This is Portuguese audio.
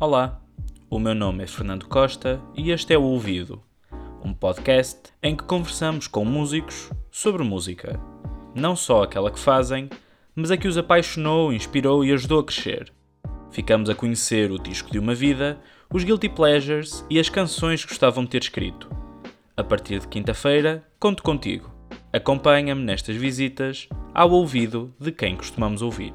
Olá, o meu nome é Fernando Costa e este é o Ouvido, um podcast em que conversamos com músicos sobre música. Não só aquela que fazem, mas a que os apaixonou, inspirou e ajudou a crescer. Ficamos a conhecer o disco de uma vida, os guilty pleasures e as canções que gostavam de ter escrito. A partir de quinta-feira, conto contigo. Acompanha-me nestas visitas ao ouvido de quem costumamos ouvir.